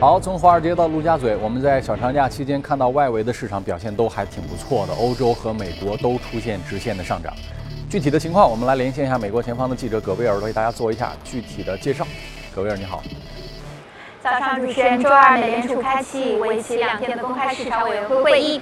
好，从华尔街到陆家嘴，我们在小长假期间看到外围的市场表现都还挺不错的，欧洲和美国都出现直线的上涨。具体的情况，我们来连线一下美国前方的记者葛威尔，为大家做一下具体的介绍。葛威尔，你好。早上，主持人，周二美联储开启为期两天的公开市场委员会会议。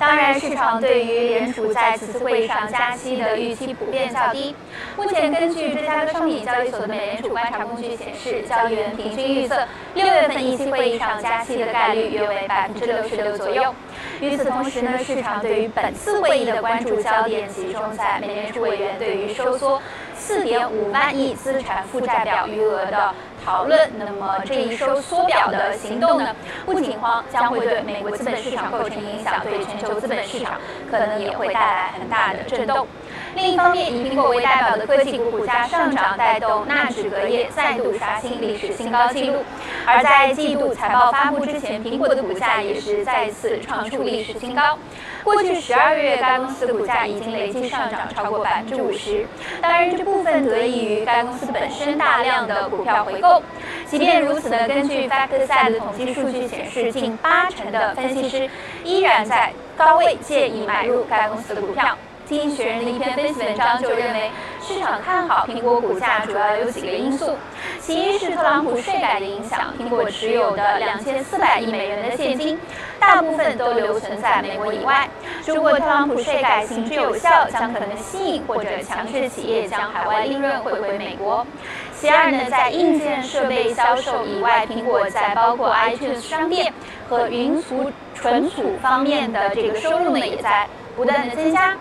当然，市场对于联储在此次会议上加息的预期普遍较低。目前，根据芝加哥商品交易所的美联储观察工具显示，交易员平均预测六月份议息会议上加息的概率约为百分之六十六左右。与此同时呢，市场对于本次会议的关注焦点集中在美联储委员对于收缩四点五万亿资产负债表余额的。讨论，那么这一收缩表的行动呢，不仅慌，将会对美国资本市场构成影响，对全球资本市场可能也会带来很大的震动。另一方面，以苹果为代表的科技股股价上涨，带动纳指隔夜再度刷新历史新高纪录。而在季度财报发布之前，苹果的股价也是再次创出历史新高。过去十二月，该公司的股价已经累计上涨超过百分之五十。当然，这部分得益于该公司本身大量的股票回购。即便如此呢，根据 FactSet 的统计数据显示，近八成的分析师依然在高位建议买入该公司的股票。经济学人的一篇分析文章就认为，市场看好苹果股价主要有几个因素，其一是特朗普税改的影响，苹果持有的两千四百亿美元的现金，大部分都留存在美国以外。如果特朗普税改行之有效，将可能吸引或者强制企业将海外利润汇回美国。其二呢，在硬件设备销售以外，苹果在包括 iTunes 商店和云存存储方面的这个收入呢，也在不断的增加。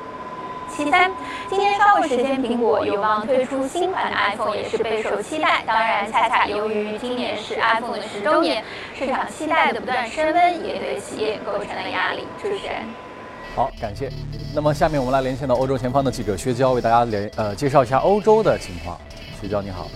其三，今天稍后时间，苹果有望推出新款的 iPhone，也是备受期待。当然，恰恰由于今年是 iPhone 的十周年，市场期待的不断升温，也对企业构成了压力。主持人，好，感谢。那么下面我们来连线到欧洲前方的记者薛娇，为大家连呃介绍一下欧洲的情况。薛娇，你好。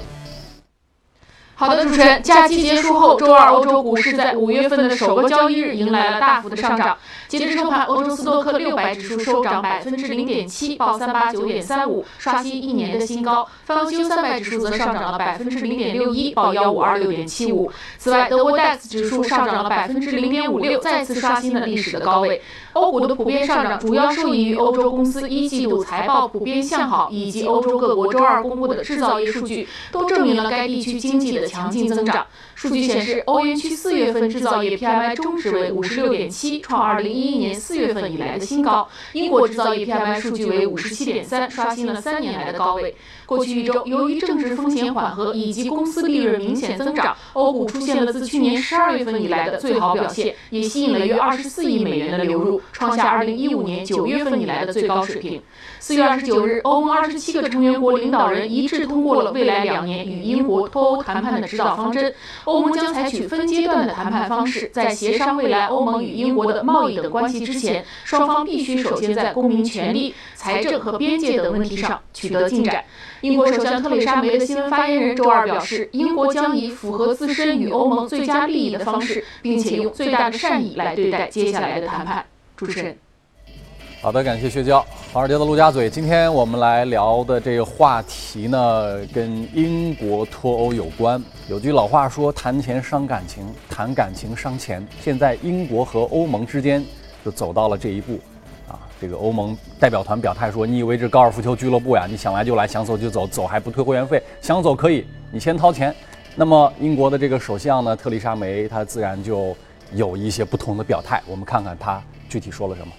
好的，主持人，假期结束后，周二欧洲股市在五月份的首个交易日迎来了大幅的上涨。截至收盘，欧洲斯托克六百指数收涨百分之零点七，报三八九点三五，刷新一年的新高。泛欧三百指数则上涨了百分之零点六一，报幺五二六点七五。此外，德国 DAX 指数上涨了百分之零点五六，再次刷新了历史的高位。欧股的普遍上涨，主要受益于欧洲公司一季度财报普遍向好，以及欧洲各国周二公布的制造业数据，都证明了该地区经济的。强劲增长。数据显示，欧元区四月份制造业 PMI 中值为五十六点七，创二零一一年四月份以来的新高。英国制造业 PMI 数据为五十七点三，刷新了三年来的高位。过去一周，由于政治风险缓和以及公司利润明显增长，欧股出现了自去年十二月份以来的最好表现，也吸引了约二十四亿美元的流入，创下二零一五年九月份以来的最高水平。四月二十九日，欧盟二十七个成员国领导人一致通过了未来两年与英国脱欧谈判的指导方针。欧盟将采取分阶段的谈判方式，在协商未来欧盟与英国的贸易等关系之前，双方必须首先在公民权利、财政和边界等问题上取得进展。英国首相特蕾莎梅的新闻发言人周二表示，英国将以符合自身与欧盟最佳利益的方式，并且用最大的善意来对待接下来的谈判。主持人。好的，感谢薛娇。华尔街的陆家嘴，今天我们来聊的这个话题呢，跟英国脱欧有关。有句老话说：“谈钱伤感情，谈感情伤钱。”现在英国和欧盟之间就走到了这一步。啊，这个欧盟代表团表态说：“你以为这高尔夫球俱乐部呀？你想来就来，想走就走，走还不退会员费？想走可以，你先掏钱。”那么英国的这个首相呢，特丽莎梅，她自然就有一些不同的表态。我们看看她具体说了什么。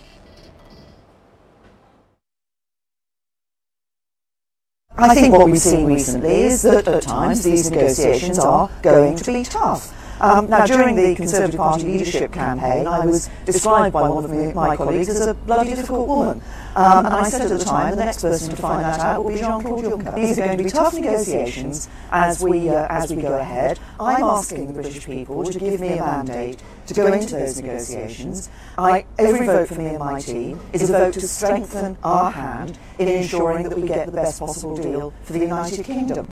I think what we've seen recently is that at times these negotiations are going to be tough. Um, now, during the Conservative Party leadership campaign, I was described by one of my colleagues as a bloody difficult woman. Um, and I said at the time, the next person to find that out will be Jean-Claude Juncker. These are going to be tough negotiations as we, uh, as we go ahead. I'm asking the British people to give me a mandate to go into those negotiations. I, every vote for me and my team is a vote to strengthen our hand in ensuring that we get the best possible deal for the United Kingdom.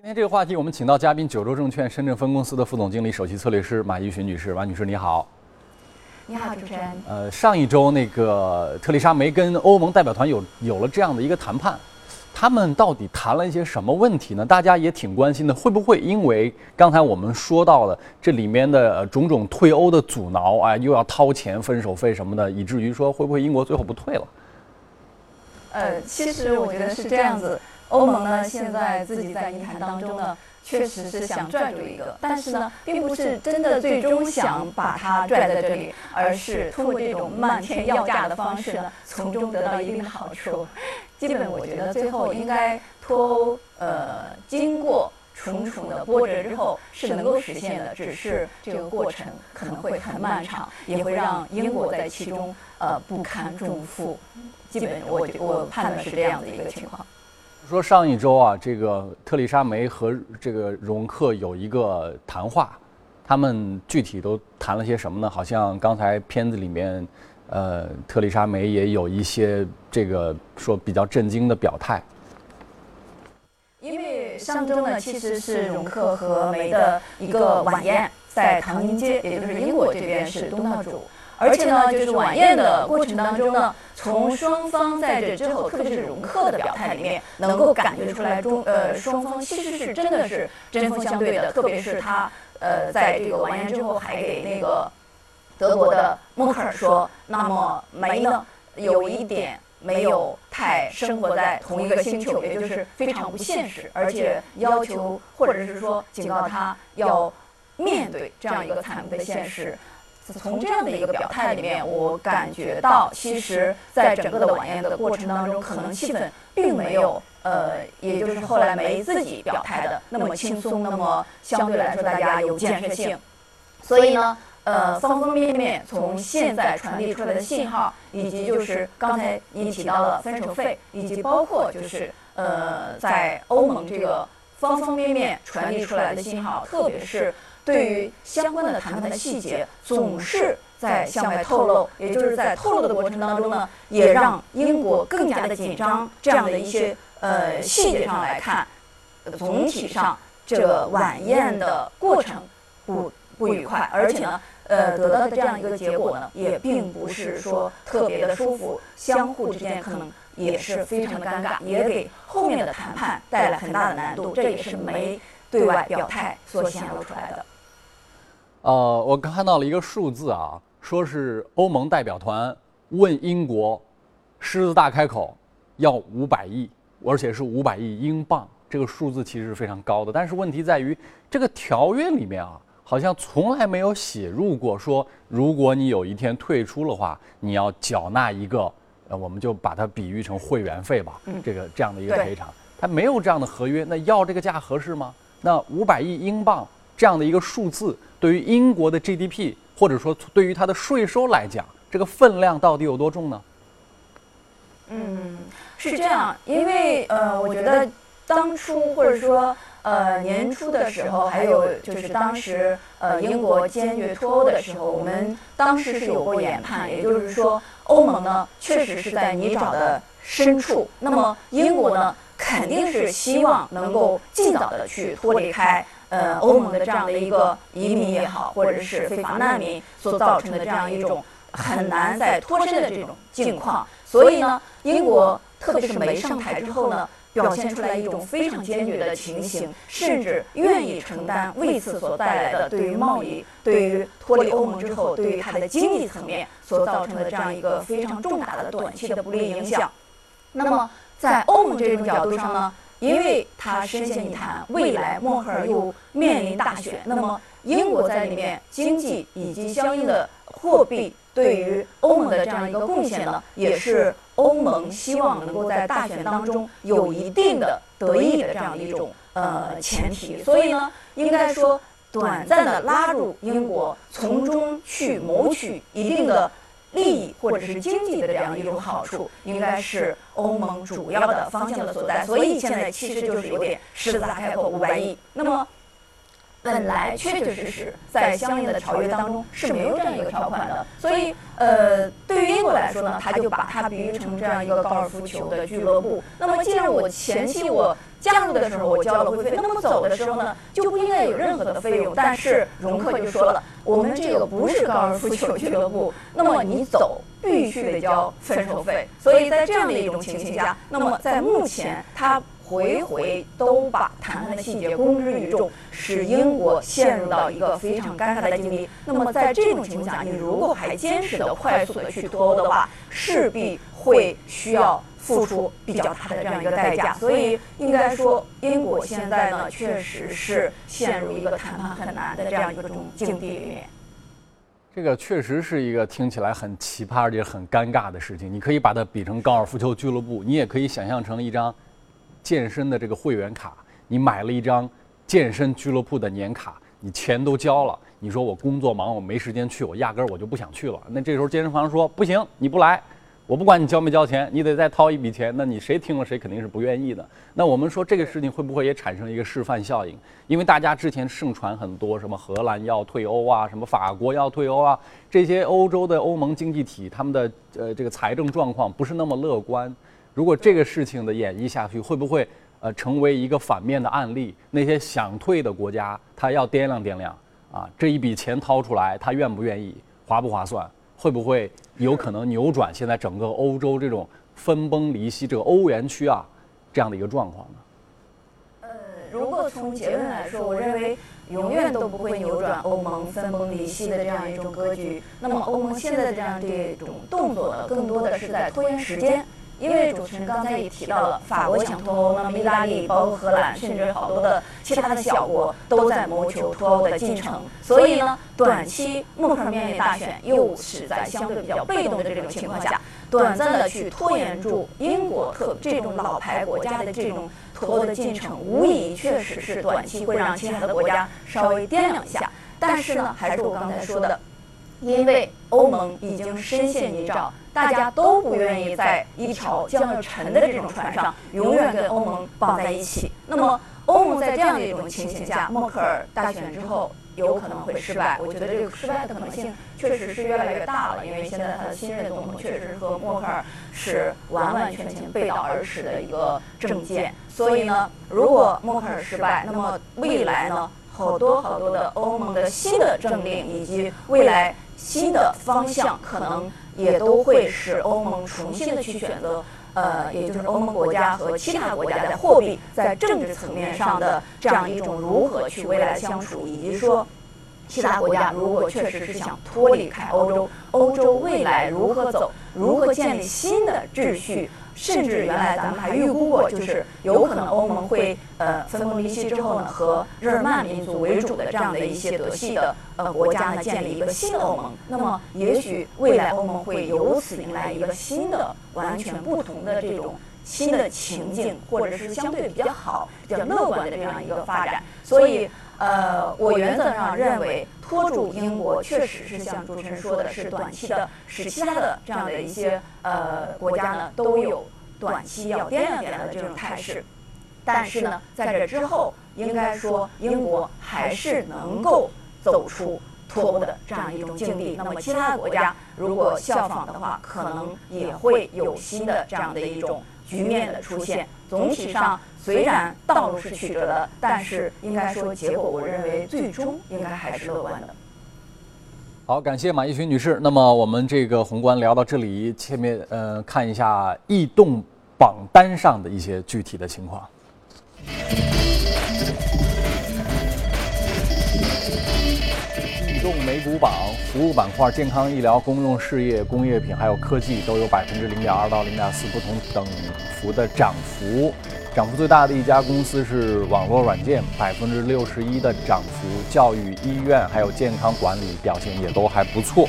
今天这个话题，我们请到嘉宾九州证券深圳分公司的副总经理、首席策略师马一群女士。马女士，你好。你好，主持人。呃，上一周那个特丽莎梅跟欧盟代表团有有了这样的一个谈判，他们到底谈了一些什么问题呢？大家也挺关心的，会不会因为刚才我们说到的这里面的种种退欧的阻挠啊，又要掏钱分手费什么的，以至于说会不会英国最后不退了？呃，其实我觉得是这样子，欧盟呢现在自己在泥潭当中呢，确实是想拽住一个，但是呢，并不是真的最终想把它拽在这里，而是通过这种漫天要价的方式呢，从中得到一定的好处。基本我觉得最后应该脱欧，呃，经过重重的波折之后是能够实现的，只是这个过程可能会很漫长，也会让英国在其中呃不堪重负。基本我我判断是这样的一个情况。说上一周啊，这个特丽莎梅和这个容克有一个谈话，他们具体都谈了些什么呢？好像刚才片子里面，呃，特丽莎梅也有一些这个说比较震惊的表态。因为上周呢，其实是容克和梅的一个晚宴，在唐宁街，也就是英国这边是东道主。而且呢，就是晚宴的过程当中呢，从双方在这之后，特别是容克的表态里面，能够感觉出来中呃双方其实是真的是针锋相对的。特别是他呃在这个晚宴之后，还给那个德国的默克尔说，那么梅呢有一点没有太生活在同一个星球，也就是非常不现实，而且要求或者是说警告他要面对这样一个残酷的现实。从这样的一个表态里面，我感觉到，其实，在整个的晚宴的过程当中，可能气氛并没有，呃，也就是后来梅自己表态的那么轻松，那么相对来说大家有建设性。所以呢，呃，方方面面从现在传递出来的信号，以及就是刚才您提到了分手费，以及包括就是呃，在欧盟这个方方面面传递出来的信号，特别是。对于相关的谈判的细节，总是在向外透露，也就是在透露的过程当中呢，也让英国更加的紧张。这样的一些呃细节上来看，总体上这个晚宴的过程不不愉快，而且呢，呃，得到的这样一个结果呢，也并不是说特别的舒服，相互之间可能也是非常的尴尬，也给后面的谈判带来很大的难度。这也是没对外表态所显露出来的。呃，我看到了一个数字啊，说是欧盟代表团问英国，狮子大开口要五百亿，而且是五百亿英镑，这个数字其实是非常高的。但是问题在于，这个条约里面啊，好像从来没有写入过说，如果你有一天退出的话，你要缴纳一个，呃，我们就把它比喻成会员费吧，这个这样的一个赔偿，它没有这样的合约，那要这个价合适吗？那五百亿英镑这样的一个数字。对于英国的 GDP，或者说对于它的税收来讲，这个分量到底有多重呢？嗯，是这样，因为呃，我觉得当初或者说呃年初的时候，还有就是当时呃英国坚决脱欧的时候，我们当时是有过研判，也就是说欧盟呢确实是在泥沼的深处，那么英国呢肯定是希望能够尽早的去脱离开。呃，欧盟的这样的一个移民也好，或者是非法难民所造成的这样一种很难再脱身的这种境况，所以呢，英国特别是梅上台之后呢，表现出来一种非常坚决的情形，甚至愿意承担为此所带来的对于贸易、对于脱离欧盟之后对于它的经济层面所造成的这样一个非常重大的短期的不利影响。那么，在欧盟这种角度上呢？因为他深陷一潭，未来默克尔又面临大选，那么英国在里面经济以及相应的货币对于欧盟的这样一个贡献呢，也是欧盟希望能够在大选当中有一定的得益的这样一种呃前提。所以呢，应该说短暂的拉入英国，从中去谋取一定的。利益或者是经济的这样一种好处，应该是欧盟主要的方向的所在。所以现在其实就是有点狮子大开口五百亿。那么本来确确实实在相应的条约当中是没有这样一个条款的。所以呃，对于英国来说呢，他就把它比喻成这样一个高尔夫球的俱乐部。那么既然我前期我加入的时候我交了会费，那么走的时候呢就不应该有任何的费用。但是容克就说了。我们这个不是高尔夫球俱乐部，那么你走必须得交分手费。所以在这样的一种情形下，那么在目前他。回回都把谈判的细节公之于众，使英国陷入到一个非常尴尬的境地。那么在这种情况下，你如果还坚持的快速的去脱欧的话，势必会需要付出比较大的这样一个代价。所以应该说，英国现在呢，确实是陷入一个谈判很难的这样一种境地里面。这个确实是一个听起来很奇葩而且很尴尬的事情。你可以把它比成高尔夫球俱乐部，你也可以想象成一张。健身的这个会员卡，你买了一张健身俱乐部的年卡，你钱都交了。你说我工作忙，我没时间去，我压根儿我就不想去了。那这时候健身房说不行，你不来，我不管你交没交钱，你得再掏一笔钱。那你谁听了谁肯定是不愿意的。那我们说这个事情会不会也产生一个示范效应？因为大家之前盛传很多什么荷兰要退欧啊，什么法国要退欧啊，这些欧洲的欧盟经济体他们的呃这个财政状况不是那么乐观。如果这个事情的演绎下去，会不会呃成为一个反面的案例？那些想退的国家，他要掂量掂量啊，这一笔钱掏出来，他愿不愿意，划不划算？会不会有可能扭转现在整个欧洲这种分崩离析，这个欧元区啊这样的一个状况呢？呃，如果从结论来说，我认为永远都不会扭转欧盟分崩离析的这样一种格局。那么欧盟现在的这样这种动作呢，更多的是在拖延时间。因为主持人刚才也提到了，法国想脱欧，那么意大利、包括荷兰，甚至好多的其他的小国都在谋求脱欧的进程。所以呢，短期默克尔面临大选，又是在相对比较被动的这种情况下，短暂的去拖延住英国特这种老牌国家的这种脱欧的进程，无疑确实是短期会让其他的国家稍微掂量一下。但是呢，还是我刚才说的。因为欧盟已经深陷泥沼，大家都不愿意在一条将要沉的这种船上永远跟欧盟绑在一起。那么，欧盟在这样的一种情形下，默克尔大选之后有可能会失败。我觉得这个失败的可能性确实是越来越大了，因为现在他的新任总统确实和默克尔是完完全全背道而驰的一个政见。所以呢，如果默克尔失败，那么未来呢，好多好多的欧盟的新的政令以及未来。新的方向可能也都会使欧盟重新的去选择，呃，也就是欧盟国家和其他国家在货币、在政治层面上的这样一种如何去未来相处，以及说，其他国家如果确实是想脱离开欧洲，欧洲未来如何走，如何建立新的秩序。甚至原来咱们还预估过，就是有可能欧盟会呃分崩离析之后呢，和日耳曼民族为主的这样的一些德系的呃国家呢建立一个新的欧盟。那么也许未来欧盟会由此迎来一个新的、完全不同的这种新的情境，或者是相对比较好、比较乐观的这样一个发展。所以呃，我原则上认为。拖住英国确实是像主持人说的，是短期的，使其他的这样的一些呃国家呢都有短期要掂量掂量的这种态势。但是呢，在这之后，应该说英国还是能够走出脱欧的这样一种境地。那么其他的国家如果效仿的话，可能也会有新的这样的一种局面的出现。总体上。虽然道路是曲折的，但是应该说结果，我认为最终应该还是乐观的。好，感谢马一群女士。那么我们这个宏观聊到这里，前面呃看一下异动榜单上的一些具体的情况。异动美股榜，服务板块、健康医疗、公用事业、工业品还有科技都有百分之零点二到零点四不同等幅的涨幅。涨幅最大的一家公司是网络软件，百分之六十一的涨幅。教育、医院还有健康管理表现也都还不错。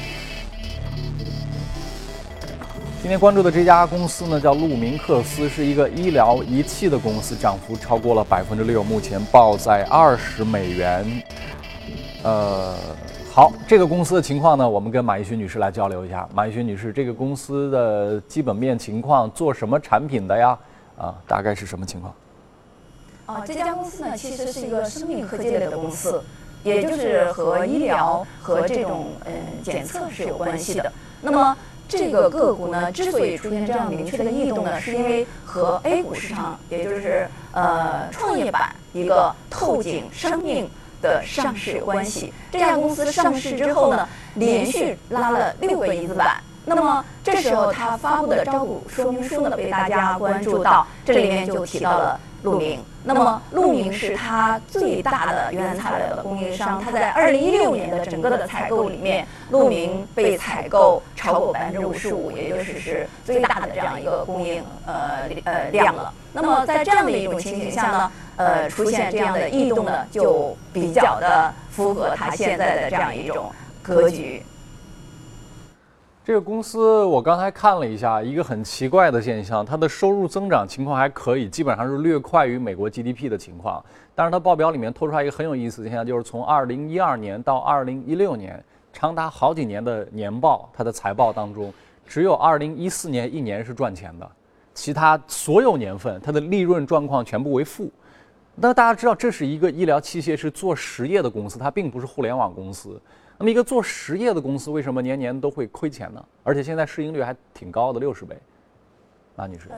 今天关注的这家公司呢，叫路明克斯，是一个医疗仪器的公司，涨幅超过了百分之六，目前报在二十美元。呃，好，这个公司的情况呢，我们跟马一勋女士来交流一下。马一勋女士，这个公司的基本面情况，做什么产品的呀？啊，大概是什么情况？啊，这家公司呢，其实是一个生命科技类的公司，也就是和医疗和这种嗯检测是有关系的。那么这个个股呢，之所以出现这样明确的异动呢，是因为和 A 股市场，也就是呃创业板一个透景生命的上市有关系。这家公司上市之后呢，连续拉了六个一字板。那么这时候他发布的招股说明书呢，被大家关注到，这里面就提到了陆明。那么陆明是他最大的原材料的供应商，他在二零一六年的整个的采购里面，陆明被采购超过百分之五十五，也就是是最大的这样一个供应呃呃量了。那么在这样的一种情形下呢，呃，出现这样的异动呢，就比较的符合他现在的这样一种格局。这个公司我刚才看了一下，一个很奇怪的现象，它的收入增长情况还可以，基本上是略快于美国 GDP 的情况。但是它报表里面透出来一个很有意思的现象，就是从2012年到2016年，长达好几年的年报，它的财报当中，只有2014年一年是赚钱的，其他所有年份它的利润状况全部为负。那大家知道，这是一个医疗器械是做实业的公司，它并不是互联网公司。那么一个做实业的公司为什么年年都会亏钱呢？而且现在市盈率还挺高的，六十倍。马女士，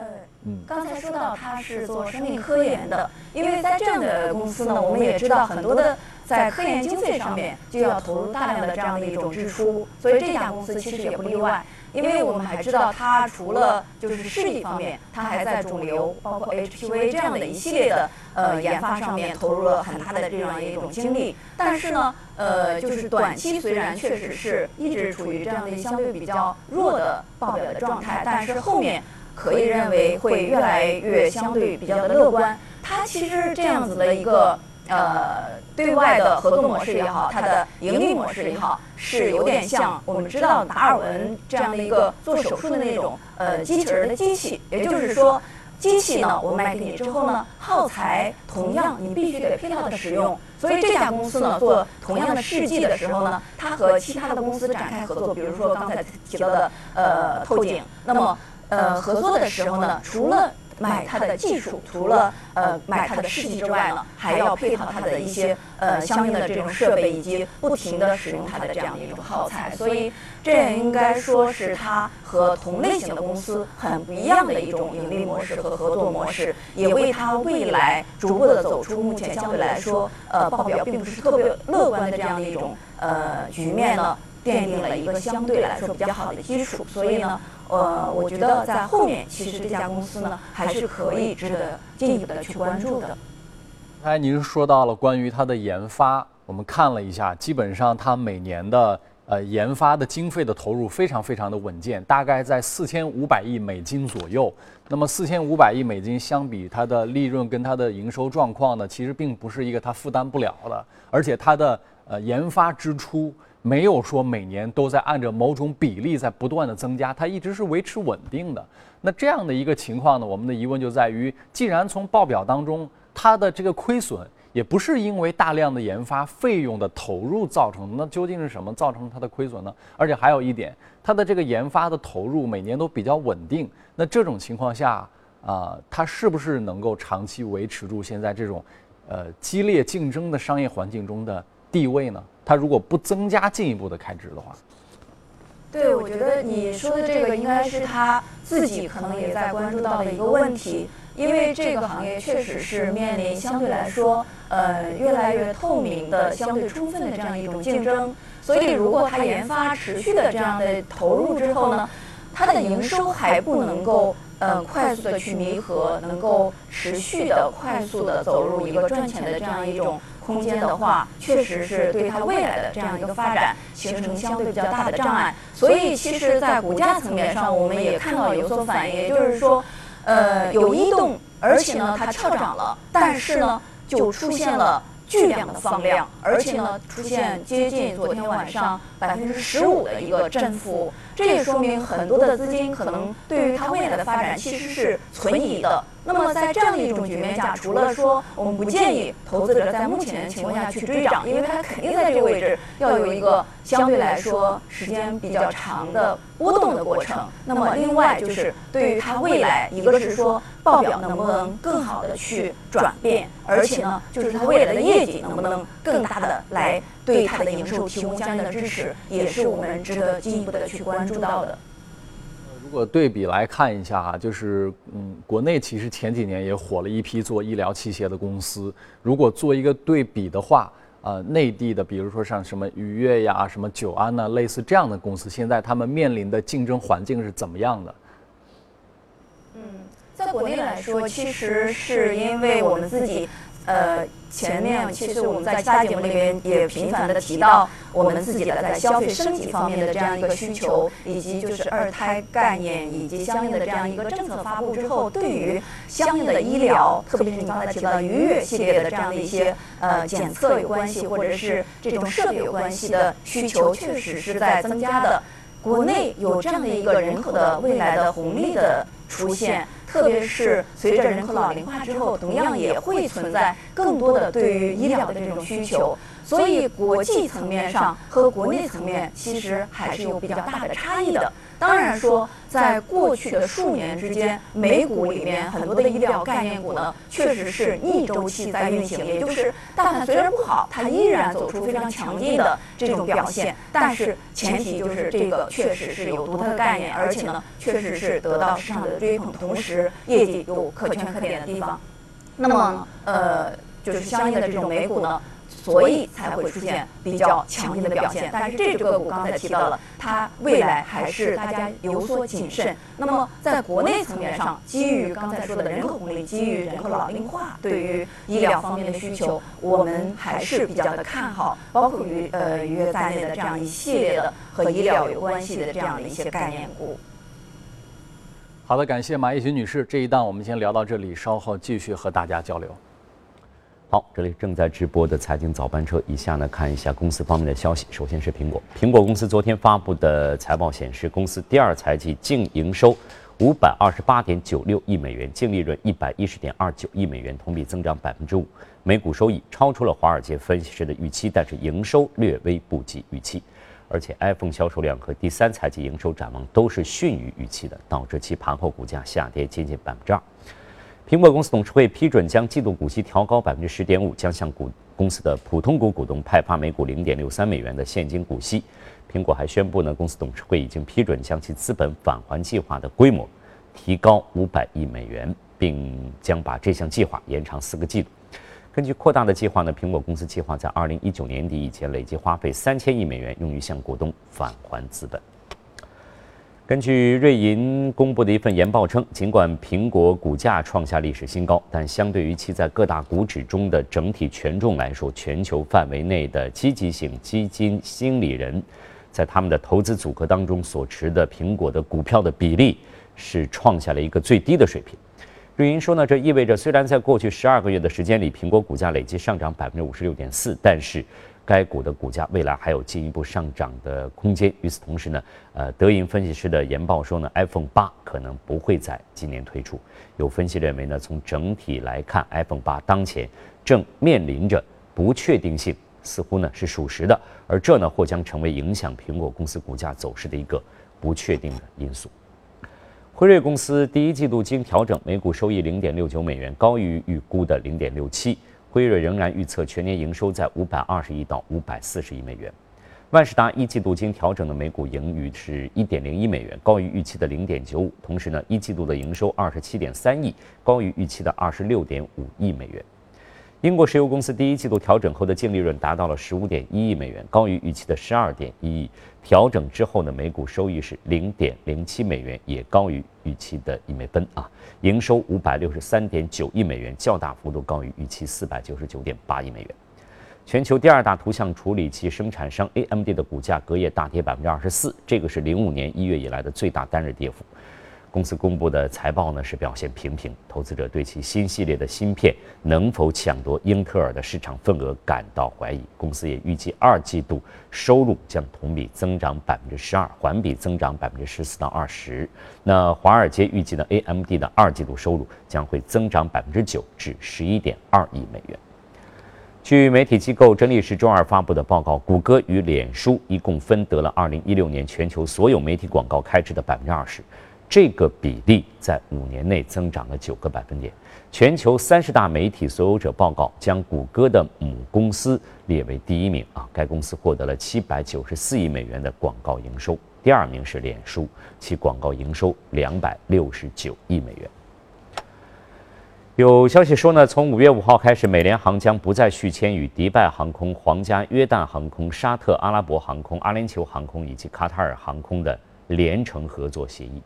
嗯，刚才说到它是做生命科研的，因为在这样的公司呢，我们也知道很多的在科研经费上面就要投入大量的这样的一种支出，所以这家公司其实也不例外。因为我们还知道，它除了就是视力方面，它还在肿瘤，包括 HPV 这样的一系列的呃研发上面投入了很大的这样一种精力。但是呢，呃，就是短期虽然确实是一直处于这样的相对比较弱的报表的状态，但是后面可以认为会越来越相对比较的乐观。它其实这样子的一个。呃，对外的合作模式也好，它的盈利模式也好，是有点像我们知道达尔文这样的一个做手术的那种呃机器人的机器。也就是说，机器呢，我卖给你之后呢，耗材同样你必须得配套的使用。所以这家公司呢，做同样的试剂的时候呢，它和其他的公司展开合作，比如说刚才提到的呃透镜。那么呃合作的时候呢，除了买它的技术，除了呃买它的试剂之外呢，还要配套它的一些呃相应的这种设备，以及不停的使用它的这样一种耗材。所以这也应该说是它和同类型的公司很不一样的一种盈利模式和合作模式，也为它未来逐步的走出目前相对来说呃报表并不是特别乐观的这样的一种呃局面呢，奠定了一个相对来说比较好的基础。所以呢。呃，我觉得在后面，其实这家公司呢，还是可以值得进一步的去关注的。刚才您说到了关于它的研发，我们看了一下，基本上它每年的呃研发的经费的投入非常非常的稳健，大概在四千五百亿美金左右。那么四千五百亿美金相比它的利润跟它的营收状况呢，其实并不是一个它负担不了的，而且它的呃研发支出。没有说每年都在按照某种比例在不断的增加，它一直是维持稳定的。那这样的一个情况呢，我们的疑问就在于，既然从报表当中它的这个亏损也不是因为大量的研发费用的投入造成的，那究竟是什么造成它的亏损呢？而且还有一点，它的这个研发的投入每年都比较稳定，那这种情况下啊，它是不是能够长期维持住现在这种呃激烈竞争的商业环境中的地位呢？它如果不增加进一步的开支的话，对，我觉得你说的这个应该是他自己可能也在关注到的一个问题，因为这个行业确实是面临相对来说，呃，越来越透明的、相对充分的这样一种竞争，所以如果它研发持续的这样的投入之后呢，它的营收还不能够。呃，快速的去弥合，能够持续的快速的走入一个赚钱的这样一种空间的话，确实是对它未来的这样一个发展形成相对比较大的障碍。所以，其实，在股价层面上，我们也看到有所反应，也就是说，呃，有异动，而且呢，它跳涨了，但是呢，就出现了。巨量的放量，而且呢，出现接近昨天晚上百分之十五的一个振幅，这也说明很多的资金可能对于它未来的发展其实是存疑的。那么在这样的一种局面下，除了说我们不建议投资者在目前的情况下去追涨，因为它肯定在这个位置要有一个相对来说时间比较长的波动的过程。那么另外就是对于它未来，一个是说报表能不能更好的去转变，而且呢，就是它未来的业绩能不能更大的来对它的营收提供相应的支持，也是我们值得进一步的去关注到的。如果对比来看一下啊，就是嗯，国内其实前几年也火了一批做医疗器械的公司。如果做一个对比的话，呃内地的，比如说像什么愉悦呀、什么久安呐，类似这样的公司，现在他们面临的竞争环境是怎么样的？嗯，在国内来说，其实是因为我们自己。呃，前面其实我们在其他节目里面也频繁的提到我们自己的在消费升级方面的这样一个需求，以及就是二胎概念以及相应的这样一个政策发布之后，对于相应的医疗，特别是你刚才提到愉悦系列的这样的一些呃检测有关系，或者是这种设备有关系的需求，确实是在增加的。国内有这样的一个人口的未来的红利的出现。特别是随着人口老龄化之后，同样也会存在更多的对于医疗的这种需求。所以，国际层面上和国内层面其实还是有比较大的差异的。当然说，在过去的数年之间，美股里面很多的医疗概念股呢，确实是逆周期在运行，也就是大盘虽然不好，它依然走出非常强劲的这种表现。但是前提就是这个确实是有独特的概念，而且呢，确实是得到市场的追捧，同时业绩有可圈可点的地方。那么，呃，就是相应的这种美股呢。所以才会出现比较强劲的表现，但是这只个股刚才提到了，它未来还是大家有所谨慎。那么在国内层面上，基于刚才说的人口红利，基于人口老龄化，对于医疗方面的需求，我们还是比较的看好，包括于呃愉悦在内的这样一系列的和医疗有关系的这样的一些概念股。好的，感谢马一群女士，这一档我们先聊到这里，稍后继续和大家交流。好，这里正在直播的财经早班车，以下呢看一下公司方面的消息。首先是苹果，苹果公司昨天发布的财报显示，公司第二财季净营收五百二十八点九六亿美元，净利润一百一十点二九亿美元，同比增长百分之五。每股收益超出了华尔街分析师的预期，但是营收略微不及预期，而且 iPhone 销售量和第三财季营收展望都是逊于预期的，导致其盘后股价下跌接近百分之二。苹果公司董事会批准将季度股息调高百分之十点五，将向股公司的普通股股东派发每股零点六三美元的现金股息。苹果还宣布呢，公司董事会已经批准将其资本返还计划的规模提高五百亿美元，并将把这项计划延长四个季度。根据扩大的计划呢，苹果公司计划在二零一九年底以前累计花费三千亿美元，用于向股东返还资本。根据瑞银公布的一份研报称，尽管苹果股价创下历史新高，但相对于其在各大股指中的整体权重来说，全球范围内的积极性基金经理人在他们的投资组合当中所持的苹果的股票的比例是创下了一个最低的水平。瑞银说呢，这意味着虽然在过去十二个月的时间里，苹果股价累计上涨百分之五十六点四，但是。该股的股价未来还有进一步上涨的空间。与此同时呢，呃，德银分析师的研报说呢，iPhone 八可能不会在今年推出。有分析认为呢，从整体来看，iPhone 八当前正面临着不确定性，似乎呢是属实的，而这呢或将成为影响苹果公司股价走势的一个不确定的因素。辉瑞公司第一季度经调整每股收益零点六九美元，高于预估的零点六七。辉瑞仍然预测全年营收在五百二十亿到五百四十亿美元。万事达一季度经调整的每股盈余是一点零一美元，高于预期的零点九五。同时呢，一季度的营收二十七点三亿，高于预期的二十六点五亿美元。英国石油公司第一季度调整后的净利润达到了十五点一亿美元，高于预期的十二点一亿。调整之后呢，每股收益是零点零七美元，也高于预期的一美分啊。营收五百六十三点九亿美元，较大幅度高于预期四百九十九点八亿美元。全球第二大图像处理器生产商 AMD 的股价隔夜大跌百分之二十四，这个是零五年一月以来的最大单日跌幅。公司公布的财报呢是表现平平，投资者对其新系列的芯片能否抢夺英特尔的市场份额感到怀疑。公司也预计二季度收入将同比增长百分之十二，环比增长百分之十四到二十。那华尔街预计呢，AMD 的二季度收入将会增长百分之九至十一点二亿美元。据媒体机构真力士周二发布的报告，谷歌与脸书一共分得了二零一六年全球所有媒体广告开支的百分之二十。这个比例在五年内增长了九个百分点。全球三十大媒体所有者报告将谷歌的母公司列为第一名啊，该公司获得了七百九十四亿美元的广告营收。第二名是脸书，其广告营收两百六十九亿美元。有消息说呢，从五月五号开始，美联航将不再续签与迪拜航空、皇家约旦航空、沙特阿拉伯航空、阿联酋航空以及卡塔尔航空的联程合作协议。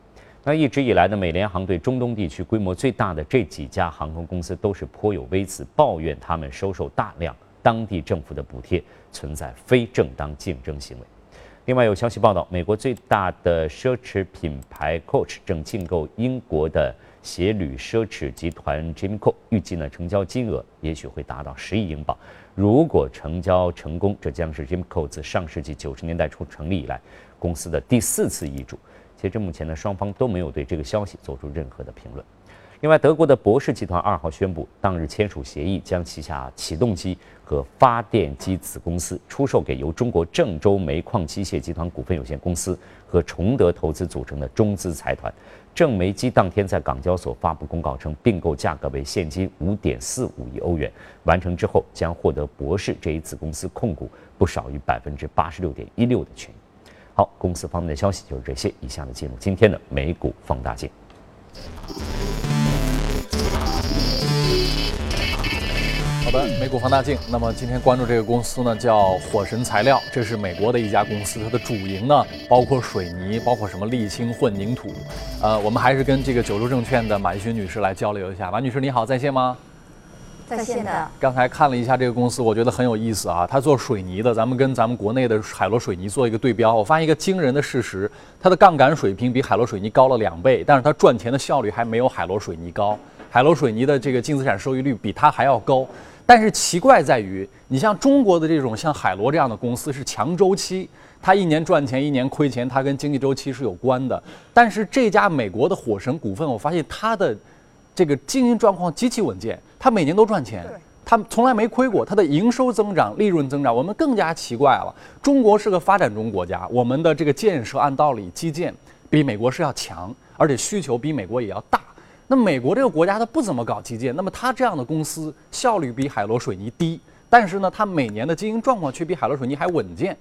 那一直以来呢，美联航对中东地区规模最大的这几家航空公司都是颇有微词，抱怨他们收受大量当地政府的补贴，存在非正当竞争行为。另外有消息报道，美国最大的奢侈品牌 Coach 正竞购英国的。鞋履奢侈集团 Jimmy c o 预计呢，成交金额也许会达到十亿英镑。如果成交成功，这将是 Jimmy c o 自上世纪九十年代初成立以来公司的第四次易主。截至目前呢，双方都没有对这个消息做出任何的评论。另外，德国的博士集团二号宣布，当日签署协议，将旗下启动机和发电机子公司出售给由中国郑州煤矿机械集团股份有限公司和崇德投资组成的中资财团。郑煤机当天在港交所发布公告称，并购价格为现金五点四五亿欧元，完成之后将获得博士这一子公司控股不少于百分之八十六点一六的权益。好，公司方面的消息就是这些。以下呢，进入今天的美股放大镜。好的，美股放大镜。那么今天关注这个公司呢，叫火神材料，这是美国的一家公司，它的主营呢包括水泥，包括什么沥青、混凝土。呃，我们还是跟这个九州证券的马一勋女士来交流一下。马女士你好，在线吗？在线的。刚才看了一下这个公司，我觉得很有意思啊。它做水泥的，咱们跟咱们国内的海螺水泥做一个对标，我发现一个惊人的事实：它的杠杆水平比海螺水泥高了两倍，但是它赚钱的效率还没有海螺水泥高。海螺水泥的这个净资产收益率比它还要高。但是奇怪在于，你像中国的这种像海螺这样的公司是强周期，它一年赚钱一年亏钱，它跟经济周期是有关的。但是这家美国的火神股份，我发现它的这个经营状况极其稳健，它每年都赚钱，它从来没亏过，它的营收增长、利润增长，我们更加奇怪了。中国是个发展中国家，我们的这个建设按道理基建比美国是要强，而且需求比美国也要大。那美国这个国家它不怎么搞基建，那么它这样的公司效率比海螺水泥低，但是呢，它每年的经营状况却比海螺水泥还稳健，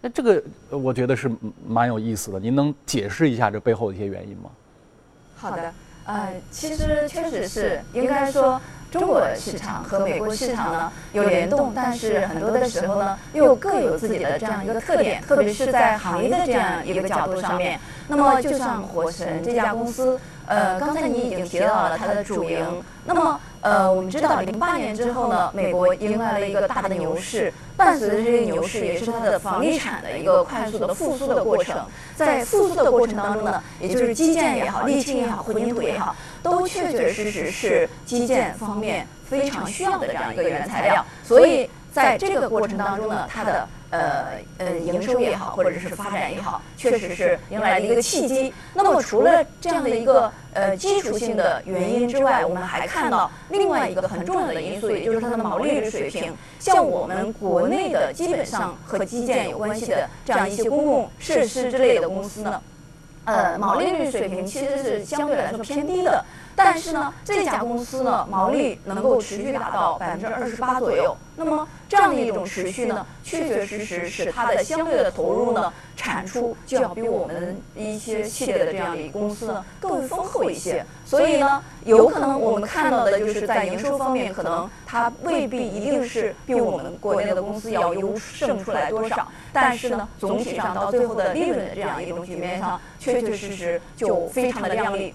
那这个我觉得是蛮有意思的。您能解释一下这背后的一些原因吗？好的，呃，其实确实是应该说，中国市场和美国市场呢有联动，但是很多的时候呢又各有自己的这样一个特点，特别是在行业的这样一个角度上面。那么就像火神这家公司。呃，刚才你已经提到了它的主营。那么，呃，我们知道零八年之后呢，美国迎来了一个大的牛市，伴随着这个牛市，也是它的房地产的一个快速的复苏的过程。在复苏的过程当中呢，也就是基建也好，沥青也好，混凝土也好，都确确实实是基建方面非常需要的这样一个原材料。所以在这个过程当中呢，它的。呃呃，营收也好，或者是发展也好，确实是迎来了一个契机。那么除了这样的一个呃基础性的原因之外，我们还看到另外一个很重要的因素，也就是它的毛利率水平。像我们国内的基本上和基建有关系的这样一些公共设施之类的公司呢，呃，毛利率水平其实是相对来说偏低的。但是呢，这家公司呢，毛利能够持续达到百分之二十八左右。那么这样的一种持续呢，确确实实使它的相对的投入呢，产出就要比我们一些系列的这样的公司呢更为丰厚一些。所以呢，有可能我们看到的就是在营收方面，可能它未必一定是比我们国内的公司要优胜出来多少。但是呢，总体上到最后的利润的这样一种局面上，确确实实就非常的亮丽。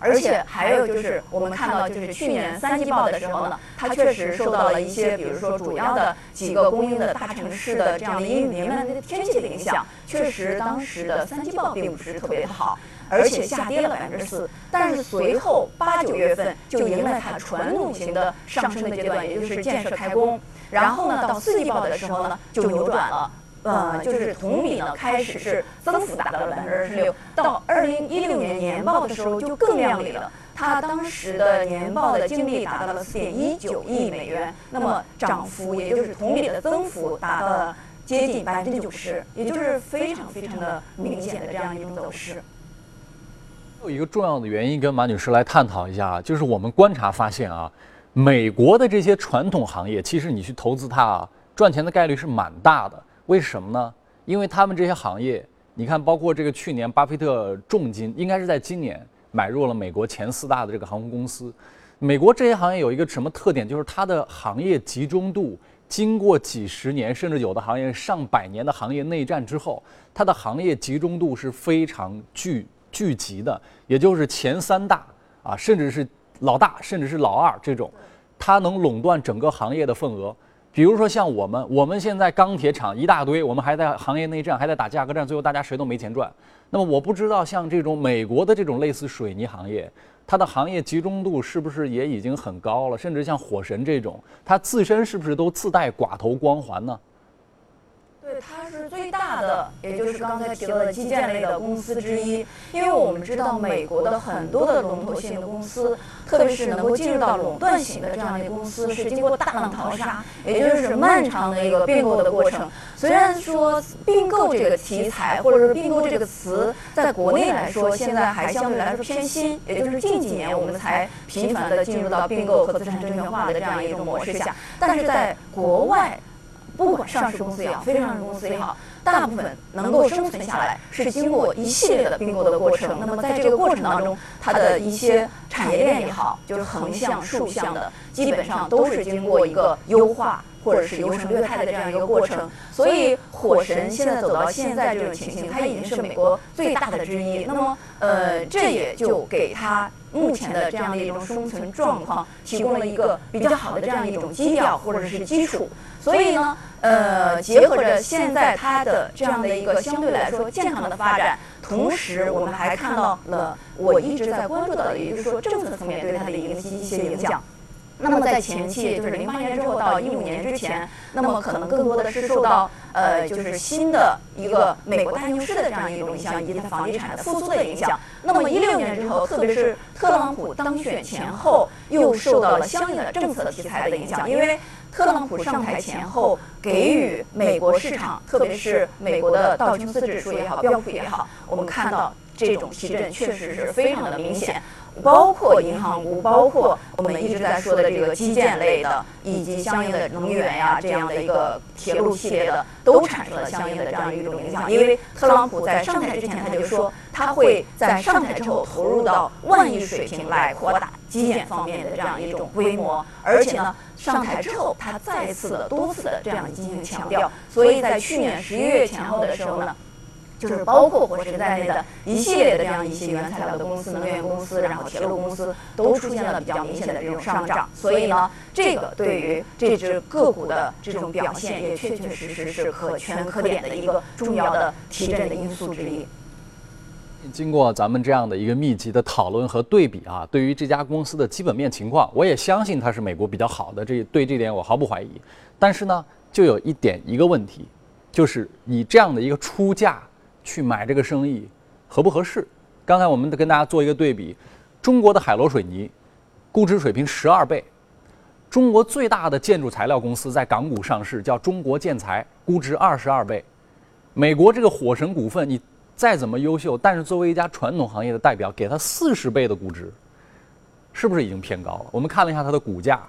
而且还有就是，我们看到就是去年三季报的时候呢，它确实受到了一些，比如说主要的几个供应的大城市的这样的阴雨绵漫的天气的影响，确实当时的三季报并不是特别的好，而且下跌了百分之四。但是随后八九月份就迎来它传统型的上升的阶段，也就是建设开工，然后呢到四季报的时候呢就扭转了。呃，就是同比呢，开始是增幅达到了百分之二十六，到二零一六年年报的时候就更亮丽了。它当时的年报的净利达到了四点一九亿美元，那么涨幅也就是同比的增幅达到了接近百分之九十，也就是非常非常的明显的这样一种走势。有一个重要的原因跟马女士来探讨一下，就是我们观察发现啊，美国的这些传统行业，其实你去投资它啊，赚钱的概率是蛮大的。为什么呢？因为他们这些行业，你看，包括这个去年巴菲特重金，应该是在今年买入了美国前四大的这个航空公司，美国这些行业有一个什么特点，就是它的行业集中度，经过几十年，甚至有的行业上百年的行业内战之后，它的行业集中度是非常聚聚集的，也就是前三大啊，甚至是老大，甚至是老二这种，它能垄断整个行业的份额。比如说像我们，我们现在钢铁厂一大堆，我们还在行业内战，还在打价格战，最后大家谁都没钱赚。那么我不知道像这种美国的这种类似水泥行业，它的行业集中度是不是也已经很高了？甚至像火神这种，它自身是不是都自带寡头光环呢？对，它是最大的，也就是刚才提到的基建类的公司之一。因为我们知道，美国的很多的龙头性的公司，特别是能够进入到垄断型的这样的公司，是经过大浪淘沙，也就是漫长的一个并购的过程。虽然说并购这个题材或者是并购这个词，在国内来说现在还相对来说偏新，也就是近几年我们才频繁的进入到并购和资产证券化的这样一种模式下，但是在国外。不管上市公司也好，非上市公司也好，大部分能够生存下来，是经过一系列的并购的过程。那么在这个过程当中，它的一些产业链也好，就是横向、竖向的，基本上都是经过一个优化或者是优胜劣汰的这样一个过程。所以，火神现在走到现在这种情形，它已经是美国最大的之一。那么，呃，这也就给它目前的这样的一种生存状况提供了一个比较好的这样一种基调或者是基础。所以呢。呃，结合着现在它的这样的一个相对来说健康的发展，同时我们还看到了我一直在关注到的，也就是说政策层面对它的一个一些影响。那么在前期，就是零八年之后到一五年之前，那么可能更多的是受到呃，就是新的一个美国大牛市的这样一种影响，以及它房地产的复苏的影响。那么一六年之后，特别是特朗普当选前后，又受到了相应的政策题材的影响，因为。特朗普上台前后，给予美国市场，特别是美国的道琼斯指数也好，标普也好，我们看到这种提振确实是非常的明显。包括银行股，包括我们一直在说的这个基建类的，以及相应的能源呀这样的一个铁路系列的，都产生了相应的这样一种影响。因为特朗普在上台之前他就说，他会在上台之后投入到万亿水平来扩大基建方面的这样一种规模，而且呢，上台之后他再次的多次的这样进行强调，所以在去年十一月前后的时候呢。就是包括火神在内的一系列的这样一些原材料的公司、能源公司，然后铁路公司都出现了比较明显的这种上涨，所以呢，这个对于这只个股的这种表现也确确实实是可圈可点的一个重要的提振的因素之一。经过咱们这样的一个密集的讨论和对比啊，对于这家公司的基本面情况，我也相信它是美国比较好的，这对这点我毫不怀疑。但是呢，就有一点一个问题，就是以这样的一个出价。去买这个生意合不合适？刚才我们跟大家做一个对比，中国的海螺水泥估值水平十二倍，中国最大的建筑材料公司在港股上市，叫中国建材，估值二十二倍。美国这个火神股份，你再怎么优秀，但是作为一家传统行业的代表，给它四十倍的估值，是不是已经偏高了？我们看了一下它的股价，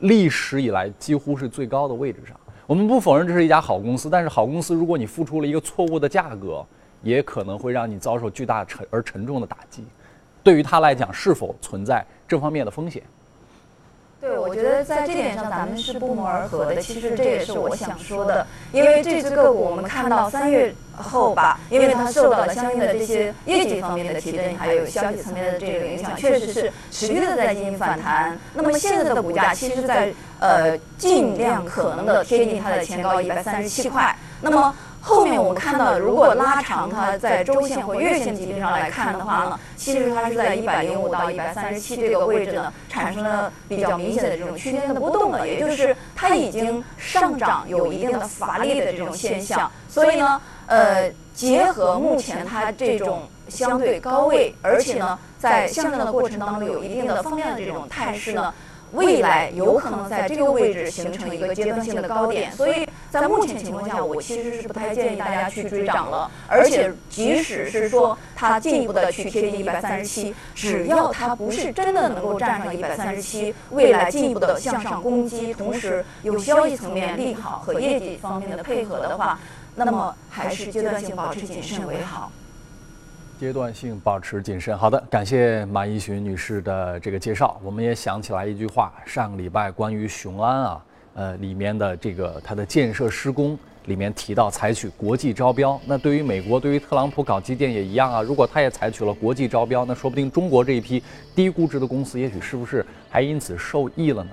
历史以来几乎是最高的位置上。我们不否认这是一家好公司，但是好公司，如果你付出了一个错误的价格，也可能会让你遭受巨大沉而沉重的打击。对于他来讲，是否存在这方面的风险？对，我觉得在这点上咱们是不谋而合的。其实这也是我想说的，因为这只个股我们看到三月后吧，因为它受到了相应的这些业绩方面的提振，还有消息层面的这个影响，确实是持续的在进行反弹。那么现在的股价其实，在呃尽量可能的贴近它的前高一百三十七块。那么后面我们看到，如果拉长它在周线或月线级别上来看的话呢，其实它是在一百零五到一百三十七这个位置呢，产生了比较明显的这种区间的波动了，也就是它已经上涨有一定的乏力的这种现象。所以呢，呃，结合目前它这种相对高位，而且呢，在向上的过程当中有一定的放量的这种态势呢。未来有可能在这个位置形成一个阶段性的高点，所以在目前情况下，我其实是不太建议大家去追涨了。而且，即使是说它进一步的去贴近一百三十七，只要它不是真的能够站上一百三十七，未来进一步的向上攻击，同时有消息层面利好和业绩方面的配合的话，那么还是阶段性保持谨慎为好。阶段性保持谨慎。好的，感谢马一寻女士的这个介绍。我们也想起来一句话，上个礼拜关于雄安啊，呃，里面的这个它的建设施工里面提到采取国际招标。那对于美国，对于特朗普搞基建也一样啊。如果他也采取了国际招标，那说不定中国这一批低估值的公司，也许是不是还因此受益了呢？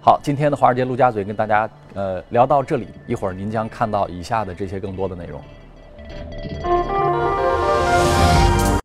好，今天的华尔街陆家嘴跟大家呃聊到这里，一会儿您将看到以下的这些更多的内容。